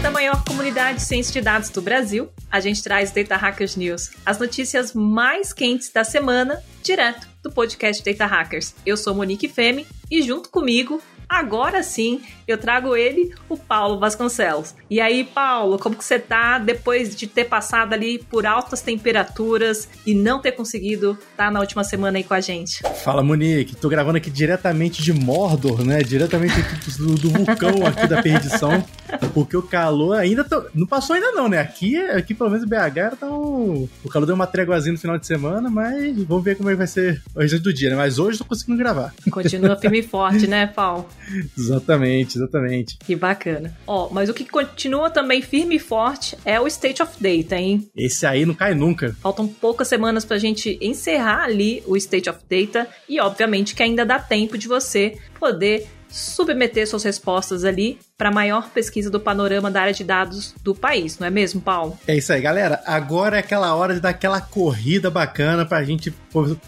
da maior comunidade de ciência de dados do Brasil, a gente traz Data Hackers News, as notícias mais quentes da semana, direto do podcast Data Hackers. Eu sou Monique Femi e junto comigo Agora sim, eu trago ele, o Paulo Vasconcelos. E aí, Paulo, como que você tá depois de ter passado ali por altas temperaturas e não ter conseguido estar tá na última semana aí com a gente? Fala, Monique. Tô gravando aqui diretamente de Mordor, né? Diretamente do, do vulcão aqui da perdição. Porque o calor ainda tô... não passou ainda não, né? Aqui, aqui pelo menos BH tá um... o calor deu uma tréguazinha no final de semana, mas vamos ver como é que vai ser o restante do dia, né? Mas hoje tô conseguindo gravar. Continua firme e forte, né, Paulo? exatamente, exatamente. Que bacana. Ó, mas o que continua também firme e forte é o State of Data, hein? Esse aí não cai nunca. Faltam poucas semanas pra gente encerrar ali o State of Data e obviamente que ainda dá tempo de você poder submeter suas respostas ali para maior pesquisa do panorama da área de dados do país, não é mesmo, Paulo? É isso aí, galera. Agora é aquela hora de dar aquela corrida bacana para a gente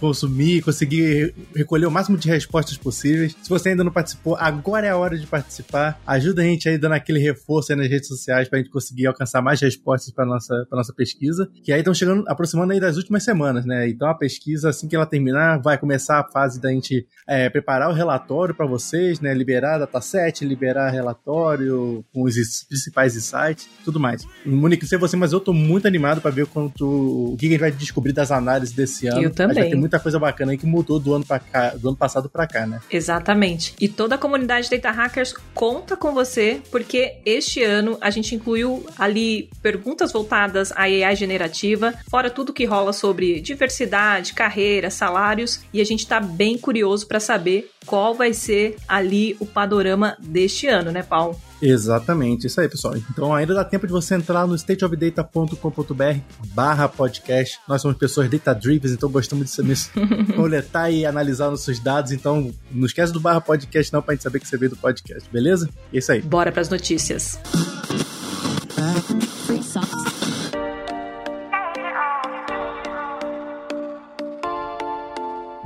consumir, conseguir recolher o máximo de respostas possíveis. Se você ainda não participou, agora é a hora de participar. Ajuda a gente aí dando aquele reforço aí nas redes sociais para a gente conseguir alcançar mais respostas para nossa para nossa pesquisa. Que aí estão chegando, aproximando aí das últimas semanas, né? Então a pesquisa, assim que ela terminar, vai começar a fase da gente é, preparar o relatório para vocês, né? Liberar dataset, liberar relatório relatório, com os principais insights, tudo mais. Monique, não sei você, mas eu tô muito animado para ver quanto, o que a gente vai descobrir das análises desse ano. Eu também. Vai ter muita coisa bacana aí que mudou do ano, pra cá, do ano passado para cá, né? Exatamente. E toda a comunidade Data Hackers conta com você, porque este ano a gente incluiu ali perguntas voltadas à AI generativa, fora tudo que rola sobre diversidade, carreira, salários, e a gente tá bem curioso para saber qual vai ser ali o panorama deste ano, né, Paulo? Exatamente, isso aí, pessoal. Então ainda dá tempo de você entrar no stateofdata.com.br barra podcast. Nós somos pessoas data-driven, então gostamos de saber coletar e analisar nossos dados. Então não esquece do barra podcast não pra gente saber que você veio do podcast, beleza? É isso aí. Bora pras notícias.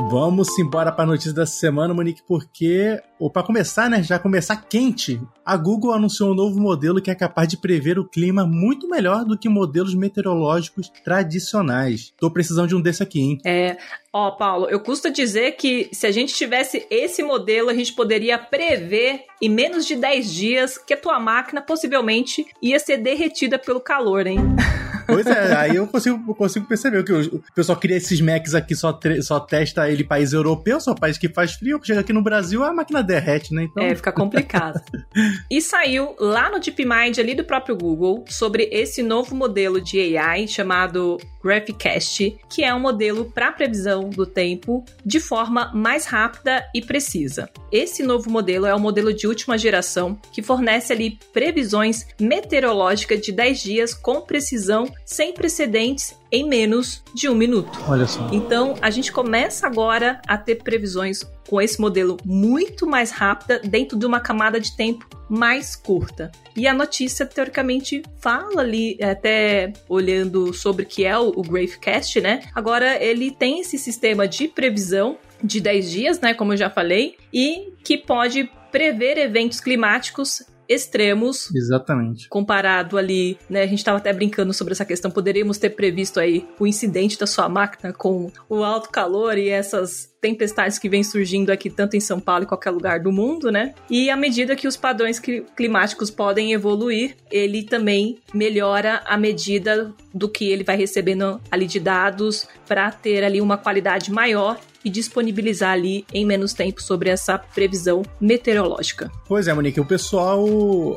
Vamos embora para a notícia dessa semana, Monique, porque, ou para começar, né, já começar quente, a Google anunciou um novo modelo que é capaz de prever o clima muito melhor do que modelos meteorológicos tradicionais. Tô precisando de um desse aqui, hein? É, ó, Paulo, eu custo dizer que se a gente tivesse esse modelo, a gente poderia prever em menos de 10 dias que a tua máquina possivelmente ia ser derretida pelo calor, hein? Pois é, aí eu consigo, eu consigo perceber que o pessoal cria esses Macs aqui, só, só testa ele país europeu, só país que faz frio, chega aqui no Brasil a máquina derrete, né? Então... É, fica complicado. e saiu lá no DeepMind ali do próprio Google sobre esse novo modelo de AI chamado Graphicast, que é um modelo para previsão do tempo de forma mais rápida e precisa. Esse novo modelo é o um modelo de última geração que fornece ali previsões meteorológicas de 10 dias com precisão sem precedentes em menos de um minuto. Olha só. Então, a gente começa agora a ter previsões com esse modelo muito mais rápida dentro de uma camada de tempo mais curta. E a notícia, teoricamente, fala ali, até olhando sobre o que é o, o Gravecast, né? Agora, ele tem esse sistema de previsão de 10 dias, né? Como eu já falei, e que pode prever eventos climáticos extremos. Exatamente. Comparado ali, né? A gente estava até brincando sobre essa questão. Poderíamos ter previsto aí o incidente da sua máquina com o alto calor e essas tempestades que vêm surgindo aqui tanto em São Paulo e qualquer lugar do mundo, né? E à medida que os padrões climáticos podem evoluir, ele também melhora a medida do que ele vai recebendo ali de dados para ter ali uma qualidade maior e disponibilizar ali em menos tempo sobre essa previsão meteorológica. Pois é, Monique, o pessoal,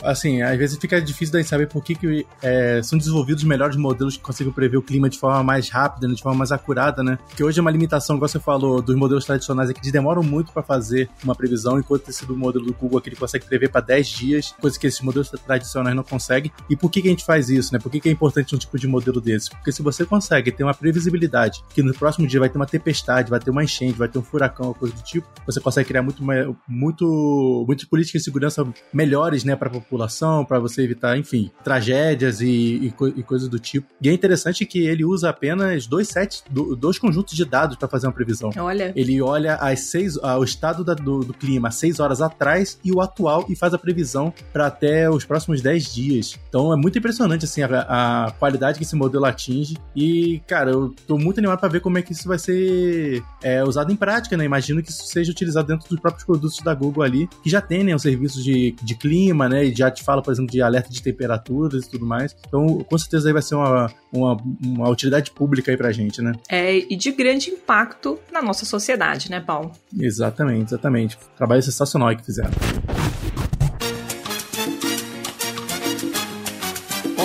assim, às vezes fica difícil de saber por que, que é, são desenvolvidos melhores modelos que conseguem prever o clima de forma mais rápida, né, de forma mais acurada, né? Porque hoje é uma limitação, como você falou, dos modelos tradicionais é que eles demoram muito para fazer uma previsão, enquanto esse do modelo do Google aqui ele consegue prever para 10 dias, coisa que esses modelos tradicionais não conseguem. E por que, que a gente faz isso, né? Por que, que é importante um tipo de modelo desse? Porque se você consegue ter uma previsibilidade que no próximo dia vai ter uma tempestade, vai ter uma enchente, enchente, vai ter um furacão, coisa do tipo, você consegue criar muito, muito, muitas políticas de segurança melhores, né, para a população, para você evitar, enfim, tragédias e, e, e, coisas do tipo. E é interessante que ele usa apenas dois sets, dois conjuntos de dados para fazer uma previsão. Olha. Ele olha as seis, o estado da, do, do, clima seis horas atrás e o atual e faz a previsão para até os próximos dez dias. Então é muito impressionante assim a, a qualidade que esse modelo atinge e, cara, eu tô muito animado para ver como é que isso vai ser é, usado em prática, né? Imagino que isso seja utilizado dentro dos próprios produtos da Google ali, que já tem, né, os serviços de, de clima, né, e já te fala, por exemplo, de alerta de temperaturas e tudo mais. Então, com certeza aí vai ser uma, uma, uma utilidade pública aí pra gente, né? É, e de grande impacto na nossa sociedade, né, Paulo? Exatamente, exatamente. Trabalho sensacional aí que fizeram.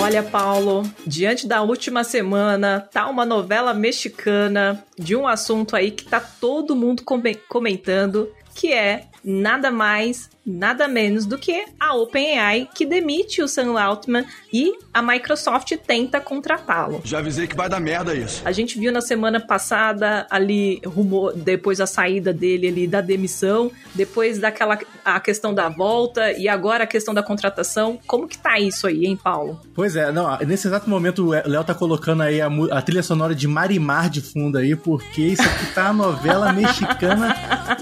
Olha, Paulo, diante da última semana, tá uma novela mexicana de um assunto aí que tá todo mundo comentando, que é nada mais nada menos do que a OpenAI, que demite o Sam Altman e a Microsoft tenta contratá-lo. Já avisei que vai dar merda isso. A gente viu na semana passada ali rumor depois da saída dele ali da demissão, depois daquela a questão da volta e agora a questão da contratação. Como que tá isso aí, hein, Paulo? Pois é, não, nesse exato momento o Léo tá colocando aí a, a trilha sonora de Marimar de fundo aí, porque isso aqui tá uma novela mexicana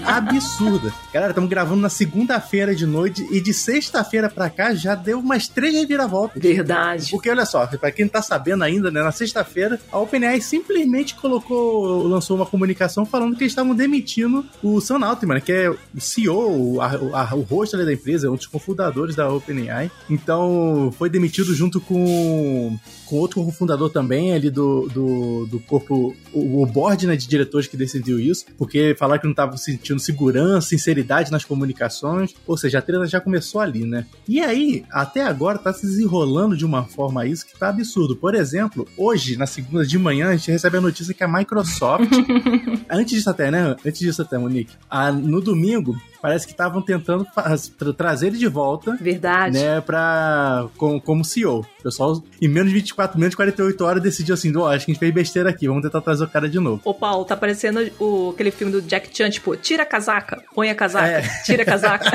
absurda. Galera, estamos gravando na segunda-feira quinta-feira de noite e de sexta-feira pra cá já deu umas três reviravoltas. Verdade. Porque olha só, pra quem tá sabendo ainda, né, na sexta-feira, a OpenAI simplesmente colocou, lançou uma comunicação falando que eles estavam demitindo o Sam Altman, que é o CEO, a, a, o rosto da empresa, um dos cofundadores da OpenAI. Então, foi demitido junto com com outro cofundador também ali do, do, do corpo, o, o board né, de diretores que decidiu isso, porque falaram que não estavam sentindo segurança, sinceridade nas comunicações, ou seja, a treta já começou ali, né? E aí, até agora, tá se desenrolando de uma forma isso que tá absurdo. Por exemplo, hoje, na segunda de manhã, a gente recebe a notícia que a Microsoft, antes disso até, né? Antes disso até, Monique, a, no domingo, parece que estavam tentando tra trazer ele de volta. Verdade. Né, pra, com, como CEO. O pessoal, em menos de 24, menos de 48 horas, decidiu assim: oh, acho que a gente fez besteira aqui, vamos tentar trazer o cara de novo. Ô, Paulo, tá parecendo o, aquele filme do Jack Chan, tipo, tira a casaca, põe a casaca, é. tira a casaca.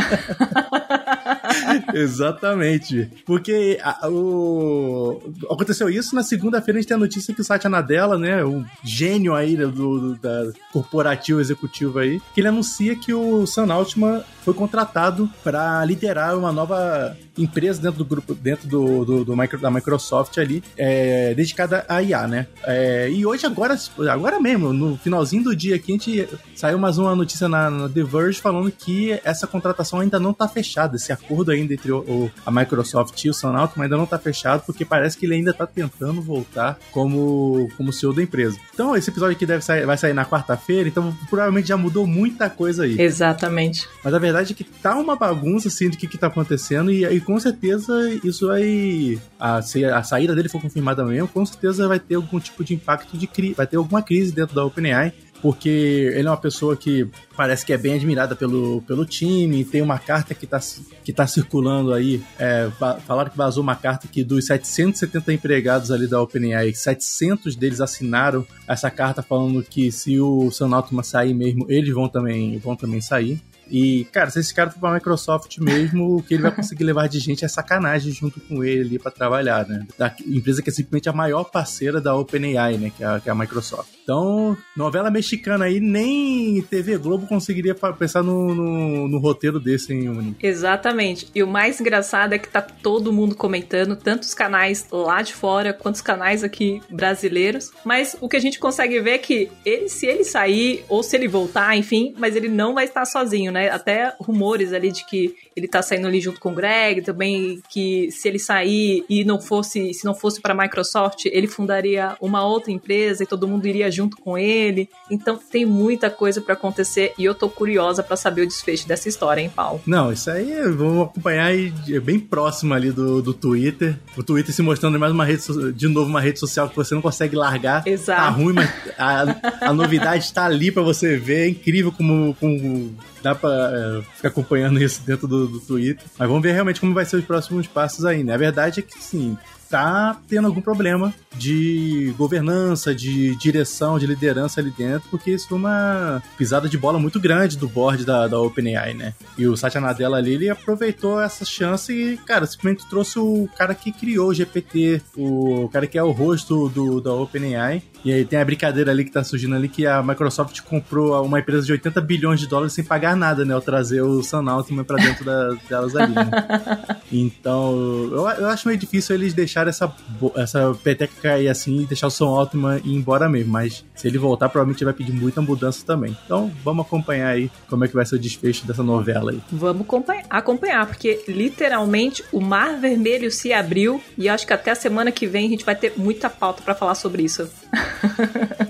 Exatamente. Porque a, o... aconteceu isso, na segunda-feira a gente tem a notícia que o Satya Nadella, né, o gênio aí do, do da corporativo executivo aí, que ele anuncia que o Altman foi contratado para liderar uma nova empresa dentro do grupo, dentro do, do, do micro, da Microsoft ali, é, dedicada a IA, né? É, e hoje, agora, agora mesmo, no finalzinho do dia aqui, a gente saiu mais uma notícia na, na The Verge falando que essa contratação ainda não está fechada, esse acordo ainda entre o, o, a Microsoft e o Altman ainda não está fechado, porque parece que ele ainda está tentando voltar como, como CEO da empresa. Então, esse episódio aqui deve sair, vai sair na quarta-feira, então provavelmente já mudou muita coisa aí. Exatamente. Mas a verdade é que tá uma bagunça, assim, do que que tá acontecendo, e, e com certeza isso vai. A, se a saída dele for confirmada mesmo, com certeza vai ter algum tipo de impacto de crise. Vai ter alguma crise dentro da OpenAI porque ele é uma pessoa que parece que é bem admirada pelo, pelo time. Tem uma carta que está que tá circulando aí. É, falaram que vazou uma carta que dos 770 empregados ali da OpenAI, 700 deles assinaram essa carta falando que se o Sam Altman sair mesmo, eles vão também, vão também sair. E, cara, se esse cara for pra Microsoft mesmo, o que ele vai conseguir levar de gente é sacanagem junto com ele ali pra trabalhar, né? Da empresa que é simplesmente a maior parceira da OpenAI, né? Que é, a, que é a Microsoft. Então, novela mexicana aí, nem TV Globo conseguiria pensar no, no, no roteiro desse, hein, Uni? Exatamente. E o mais engraçado é que tá todo mundo comentando, tanto os canais lá de fora quanto os canais aqui brasileiros. Mas o que a gente consegue ver é que ele, se ele sair ou se ele voltar, enfim, mas ele não vai estar sozinho, né? Né? Até rumores ali de que ele tá saindo ali junto com o Greg, também que se ele sair e não fosse, se não fosse para a Microsoft, ele fundaria uma outra empresa e todo mundo iria junto com ele. Então tem muita coisa para acontecer e eu tô curiosa para saber o desfecho dessa história, hein, Paulo? Não, isso aí vamos acompanhar aí bem próximo ali do, do Twitter. O Twitter se mostrando mais uma rede, de novo uma rede social que você não consegue largar. Exato. Tá ruim, mas a, a novidade está ali para você ver. É incrível como, como dá pra é, ficar acompanhando isso dentro do, do Twitter. Mas vamos ver realmente como vai ser os próximos passos aí, né? A verdade é que, sim, tá tendo algum problema de governança, de direção, de liderança ali dentro, porque isso foi uma pisada de bola muito grande do board da, da OpenAI, né? E o Satya Nadella ali, ele aproveitou essa chance e, cara, simplesmente trouxe o cara que criou o GPT, o cara que é o rosto do, da OpenAI. E aí tem a brincadeira ali que tá surgindo ali que a Microsoft comprou uma empresa de 80 bilhões de dólares sem pagar nada, né? Ao trazer o Sam Altman pra dentro da, delas ali, né? Então, eu, eu acho meio difícil eles deixarem essa, essa peteca cair assim e deixar o Sam Altman ir embora mesmo. Mas se ele voltar, provavelmente vai pedir muita mudança também. Então, vamos acompanhar aí como é que vai ser o desfecho dessa novela aí. Vamos acompanhar, porque literalmente o mar vermelho se abriu e acho que até a semana que vem a gente vai ter muita pauta para falar sobre isso.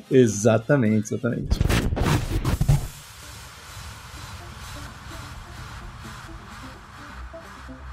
Exatamente, exatamente.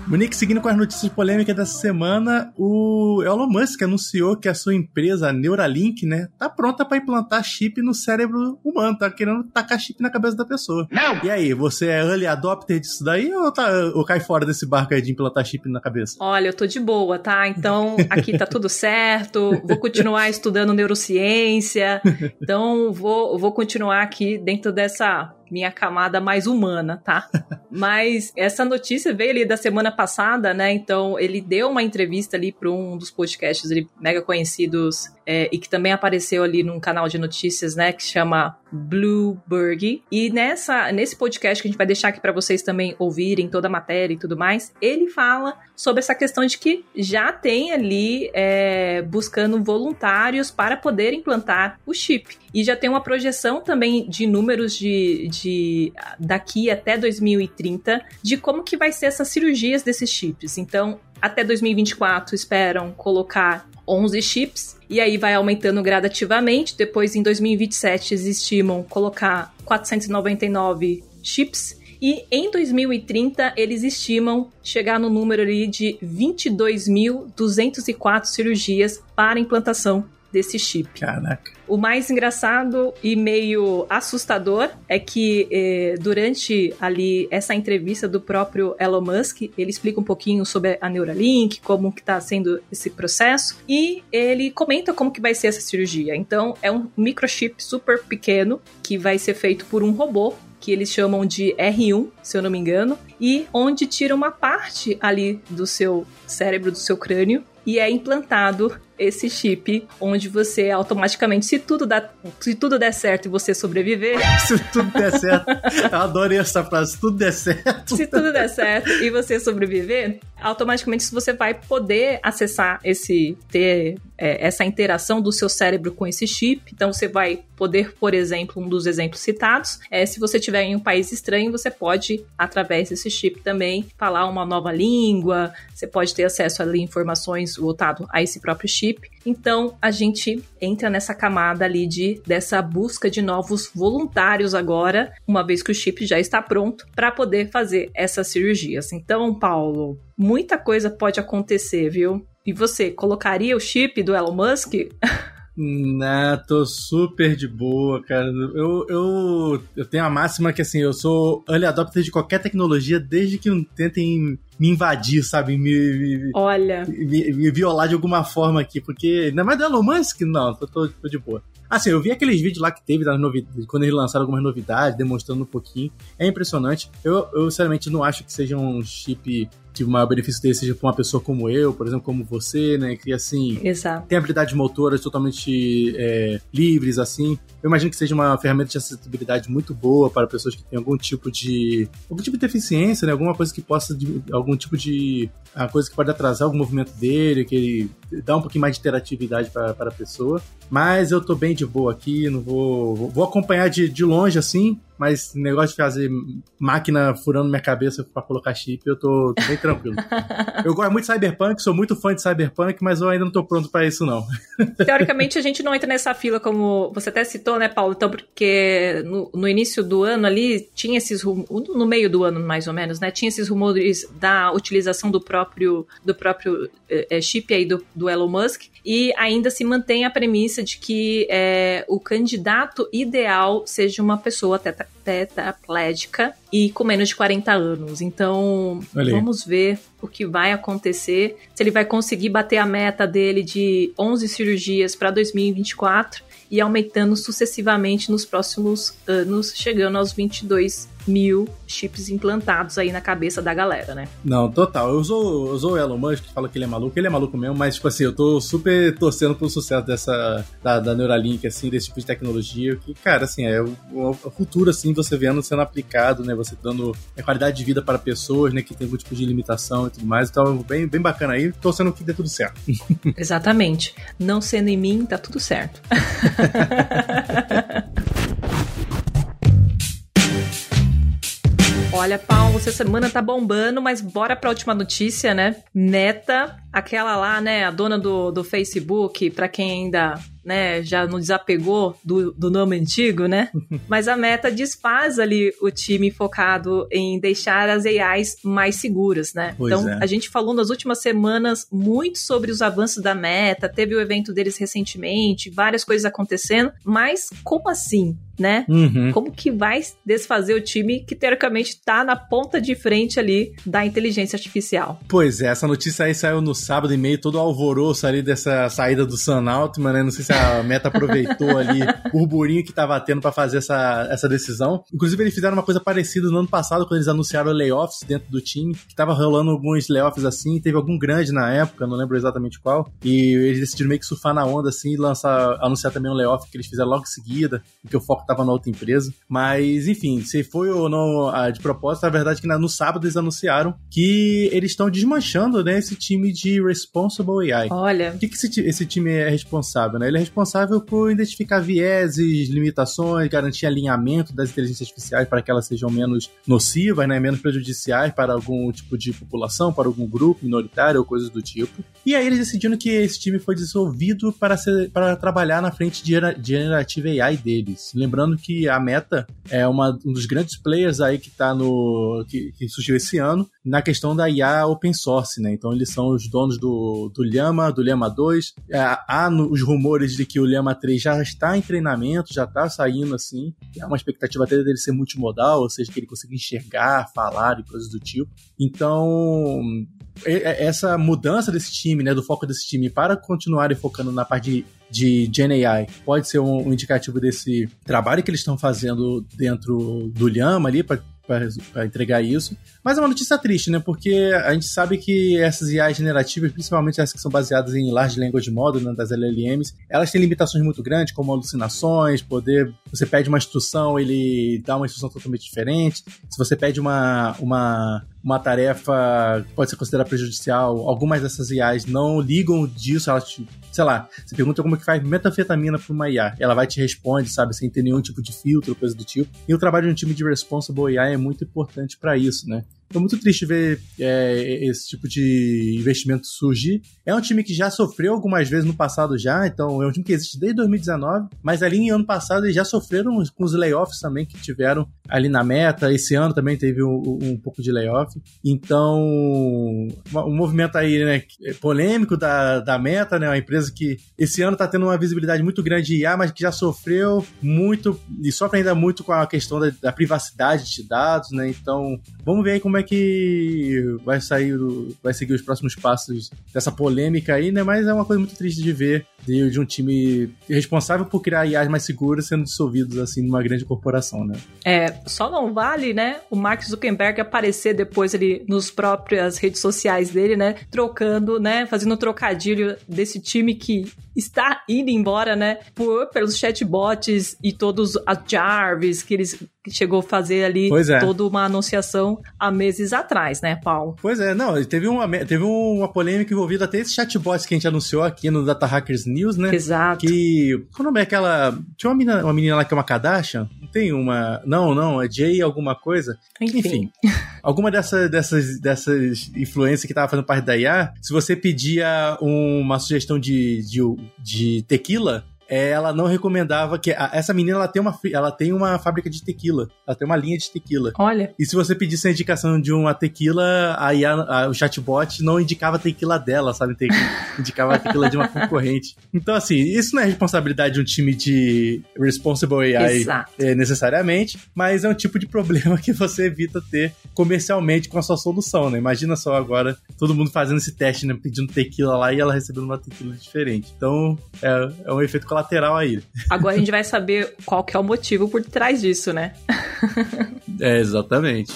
Monique, seguindo com as notícias polêmicas dessa semana, o Elon Musk anunciou que a sua empresa, a Neuralink, né, tá pronta para implantar chip no cérebro humano, tá querendo tacar chip na cabeça da pessoa. Não! E aí, você é early adopter disso daí ou, tá, ou cai fora desse barco aí de implantar chip na cabeça? Olha, eu tô de boa, tá? Então, aqui tá tudo certo, vou continuar estudando neurociência, então vou, vou continuar aqui dentro dessa minha camada mais humana, tá? Mas essa notícia veio ali da semana passada, né? Então ele deu uma entrevista ali para um dos podcasts ali, mega conhecidos é, e que também apareceu ali num canal de notícias, né? Que chama Blueberg. E nessa, nesse podcast que a gente vai deixar aqui para vocês também ouvirem toda a matéria e tudo mais, ele fala sobre essa questão de que já tem ali é, buscando voluntários para poder implantar o chip. E já tem uma projeção também de números de, de daqui até 2030 de como que vai ser essas cirurgias desses chips. Então, até 2024 esperam colocar 11 chips e aí vai aumentando gradativamente. Depois, em 2027, eles estimam colocar 499 chips. E em 2030, eles estimam chegar no número ali de 22.204 cirurgias para implantação desse chip. Caraca. O mais engraçado e meio assustador é que eh, durante ali essa entrevista do próprio Elon Musk, ele explica um pouquinho sobre a Neuralink, como que está sendo esse processo e ele comenta como que vai ser essa cirurgia. Então é um microchip super pequeno que vai ser feito por um robô que eles chamam de R1, se eu não me engano, e onde tira uma parte ali do seu cérebro, do seu crânio, e é implantado esse chip onde você automaticamente, se tudo, dá, se tudo der certo e você sobreviver. Se tudo der certo. Eu adorei essa frase. Se tudo der certo. Se tudo der certo e você sobreviver, automaticamente você vai poder acessar esse, ter é, essa interação do seu cérebro com esse chip. Então você vai poder, por exemplo, um dos exemplos citados, é se você estiver em um país estranho, você pode, através desse chip também, falar uma nova língua, você pode ter acesso a informações voltado a esse próprio chip chip. Então a gente entra nessa camada ali de dessa busca de novos voluntários agora, uma vez que o chip já está pronto para poder fazer essas cirurgias. Então, Paulo, muita coisa pode acontecer, viu? E você colocaria o chip do Elon Musk? Não, tô super de boa, cara. Eu, eu, eu tenho a máxima que, assim, eu sou early adopter de qualquer tecnologia desde que tentem me invadir, sabe? Me, me Olha. Me, me, violar de alguma forma aqui, porque. Não é mais do Elon Musk? Não, tô, tô, tô de boa. Assim, eu vi aqueles vídeos lá que teve das novidades, quando eles lançaram algumas novidades, demonstrando um pouquinho. É impressionante. Eu, eu sinceramente, não acho que seja um chip que o maior benefício dele seja para uma pessoa como eu, por exemplo, como você, né? Que assim Exato. tem habilidades motoras totalmente é, livres, assim. Eu imagino que seja uma ferramenta de acessibilidade muito boa para pessoas que têm algum tipo de. algum tipo de deficiência, né? Alguma coisa que possa. De, algum tipo de. coisa que pode atrasar o movimento dele, que ele dá um pouquinho mais de interatividade para a pessoa. Mas eu tô bem de boa aqui, não vou. Vou acompanhar de, de longe assim, mas negócio de fazer máquina furando minha cabeça para colocar chip, eu tô, tô bem tranquilo. eu gosto muito de Cyberpunk, sou muito fã de Cyberpunk, mas eu ainda não tô pronto para isso, não. Teoricamente, a gente não entra nessa fila, como você até citou, né, Paulo? Então, porque no, no início do ano ali, tinha esses rumores, no meio do ano, mais ou menos, né? Tinha esses rumores da utilização do próprio, do próprio é, chip aí do, do Elon Musk, e ainda se mantém a premissa de que é, o candidato ideal seja uma pessoa teta tetraplégica e com menos de 40 anos. Então, vamos ver o que vai acontecer, se ele vai conseguir bater a meta dele de 11 cirurgias para 2024 e aumentando sucessivamente nos próximos anos, chegando aos 22 mil chips implantados aí na cabeça da galera, né? Não, total. Eu usou, usou o Elon Musk, que fala que ele é maluco, ele é maluco mesmo, mas, tipo assim, eu tô super torcendo pelo sucesso dessa, da, da Neuralink, assim, desse tipo de tecnologia, que, cara, assim, é o, o futuro, assim, você vendo sendo aplicado, né, você dando é, qualidade de vida para pessoas, né, que tem algum tipo de limitação e tudo mais, então, bem, bem bacana aí, torcendo que dê tudo certo. Exatamente. Não sendo em mim, tá tudo certo. Olha, Paulo, essa semana tá bombando, mas bora pra última notícia, né? Meta, aquela lá, né, a dona do, do Facebook, pra quem ainda né, já não desapegou do, do nome antigo, né? Mas a Meta desfaz ali o time focado em deixar as AIs mais seguras, né? Pois então, é. a gente falou nas últimas semanas muito sobre os avanços da Meta, teve o evento deles recentemente, várias coisas acontecendo, mas como assim? né? Uhum. Como que vai desfazer o time que teoricamente está na ponta de frente ali da inteligência artificial? Pois é, essa notícia aí saiu no sábado e meio, todo o alvoroço ali dessa saída do Sun Altman, né? Não sei se a Meta aproveitou ali o burburinho que estava tendo para fazer essa, essa decisão. Inclusive, eles fizeram uma coisa parecida no ano passado, quando eles anunciaram layoffs dentro do time, que tava rolando alguns layoffs assim, teve algum grande na época, não lembro exatamente qual, e eles decidiram meio que surfar na onda assim e lançar, anunciar também um layoff que eles fizeram logo em seguida, porque o foco tava na outra empresa. Mas, enfim, se foi ou não a, de propósito, a verdade é que no sábado eles anunciaram que eles estão desmanchando, né, esse time de Responsible AI. Olha. O que, que esse, esse time é responsável, né? Ele é responsável por identificar vieses, limitações, garantir alinhamento das inteligências artificiais para que elas sejam menos nocivas, né, menos prejudiciais para algum tipo de população, para algum grupo minoritário ou coisas do tipo. E aí eles decidiram que esse time foi dissolvido para, ser, para trabalhar na frente de Generative AI deles. Lembrando que a Meta é uma, um dos grandes players aí que tá no. que, que surgiu esse ano na questão da IA open source, né? Então eles são os donos do, do Llama, do Llama 2. É, há os rumores de que o Llama 3 já está em treinamento, já está saindo assim. Há uma expectativa até dele ser multimodal, ou seja, que ele consiga enxergar, falar e coisas do tipo. Então, essa mudança desse time, né, do foco desse time para continuarem focando na parte de, de Gen AI, pode ser um, um indicativo desse trabalho que eles estão fazendo dentro do Llama ali para para entregar isso. Mas é uma notícia triste, né? Porque a gente sabe que essas IAs generativas, principalmente essas que são baseadas em Large Language Model, né, das LLMs, elas têm limitações muito grandes, como alucinações, poder... Você pede uma instrução, ele dá uma instrução totalmente diferente. Se você pede uma, uma uma tarefa pode ser considerada prejudicial. Algumas dessas IAs não ligam disso, elas te, sei lá, você pergunta como que faz metanfetamina para uma IA, ela vai te responde, sabe, sem ter nenhum tipo de filtro, coisa do tipo. E o trabalho de um time de responsible AI é muito importante para isso, né? Foi muito triste ver é, esse tipo de investimento surgir. É um time que já sofreu algumas vezes no passado já, então é um time que existe desde 2019, mas ali em ano passado eles já sofreram com os layoffs também que tiveram ali na meta. Esse ano também teve um, um pouco de layoff. Então, um movimento aí, né, polêmico da, da meta, né, uma empresa que esse ano está tendo uma visibilidade muito grande de IA, mas que já sofreu muito e sofre ainda muito com a questão da, da privacidade de dados, né? Então, vamos ver aí como é que vai sair, vai seguir os próximos passos dessa polêmica aí, né? Mas é uma coisa muito triste de ver de, de um time responsável por criar IAs mais seguras sendo dissolvidos assim numa grande corporação, né? É, só não vale, né, o Mark Zuckerberg aparecer depois ali nos próprias redes sociais dele, né, trocando, né, fazendo um trocadilho desse time que está indo embora, né, por, pelos chatbots e todos a Jarvis que eles que chegou a fazer ali é. toda uma anunciação há meses atrás, né, Paulo? Pois é, não, teve uma, teve uma polêmica envolvida até esses chatbots que a gente anunciou aqui no Data Hackers News, né? Exato. Que, qual o nome é aquela, tinha uma menina, uma menina lá que é uma Kardashian? Não tem uma, não, não, é Jay alguma coisa? Enfim. Enfim alguma dessa, dessas, dessas influências que tava fazendo parte da IA, se você pedia uma sugestão de, de, de tequila, ela não recomendava que a, essa menina ela tem uma ela tem uma fábrica de tequila, ela tem uma linha de tequila. Olha. E se você pedisse a indicação de uma tequila, aí a, a, o chatbot não indicava a tequila dela, sabe? indicava a tequila de uma concorrente. Então assim, isso não é responsabilidade de um time de responsible AI é, necessariamente, mas é um tipo de problema que você evita ter comercialmente com a sua solução, né? Imagina só agora todo mundo fazendo esse teste, né? Pedindo tequila lá e ela recebendo uma tequila diferente. Então, é, é um efeito colateral aí. Agora a gente vai saber qual que é o motivo por trás disso, né? é, exatamente.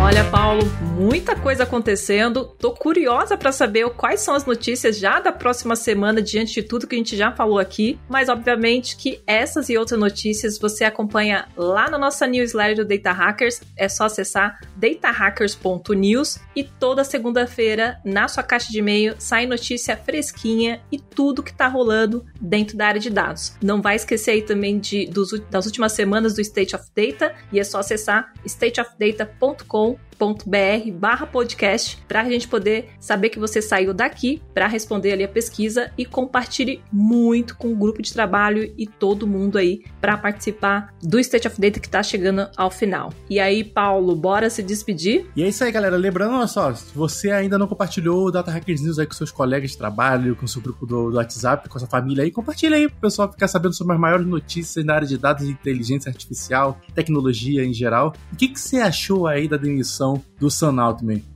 Olha, Paulo, muita coisa acontecendo. Tô curiosa para saber quais são as notícias já da próxima semana, diante de tudo que a gente já falou aqui. Mas, obviamente, que essas e outras notícias você acompanha lá na nossa newsletter do Data Hackers. É só acessar datahackers.news e toda segunda-feira, na sua caixa de e-mail, sai notícia fresquinha e tudo que tá rolando dentro da área de dados. Não vai esquecer aí também de, dos, das últimas semanas do State of Data e é só acessar stateofdata.com br barra podcast para a gente poder saber que você saiu daqui para responder ali a pesquisa e compartilhe muito com o grupo de trabalho e todo mundo aí para participar do State of Data que está chegando ao final. E aí, Paulo, bora se despedir? E é isso aí, galera. Lembrando, olha só, se você ainda não compartilhou o Data Hackers News aí com seus colegas de trabalho, com seu grupo do, do WhatsApp, com a sua família aí, compartilha aí para o pessoal ficar sabendo sobre as maiores notícias na área de dados de inteligência artificial, tecnologia em geral. O que, que você achou aí da demissão do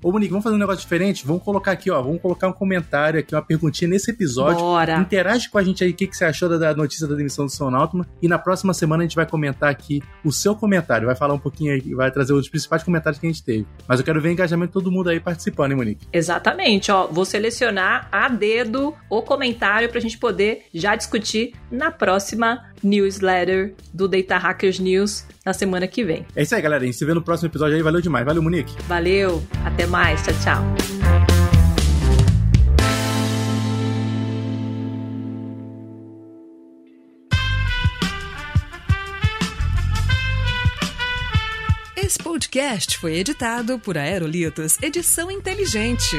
Ô, Monique, vamos fazer um negócio diferente? Vamos colocar aqui, ó, vamos colocar um comentário aqui, uma perguntinha nesse episódio. Bora. Interage com a gente aí o que, que você achou da, da notícia da demissão do Sam Altman e na próxima semana a gente vai comentar aqui o seu comentário, vai falar um pouquinho aí, vai trazer os principais comentários que a gente teve. Mas eu quero ver o engajamento de todo mundo aí participando, hein, Monique? Exatamente, ó, vou selecionar a dedo o comentário pra gente poder já discutir na próxima newsletter do Data Hackers News na semana que vem. É isso aí, galera. A gente se vê no próximo episódio aí. Valeu demais. Valeu, Monique. Valeu. Até mais. Tchau, tchau. Esse podcast foi editado por Aerolitos Edição Inteligente.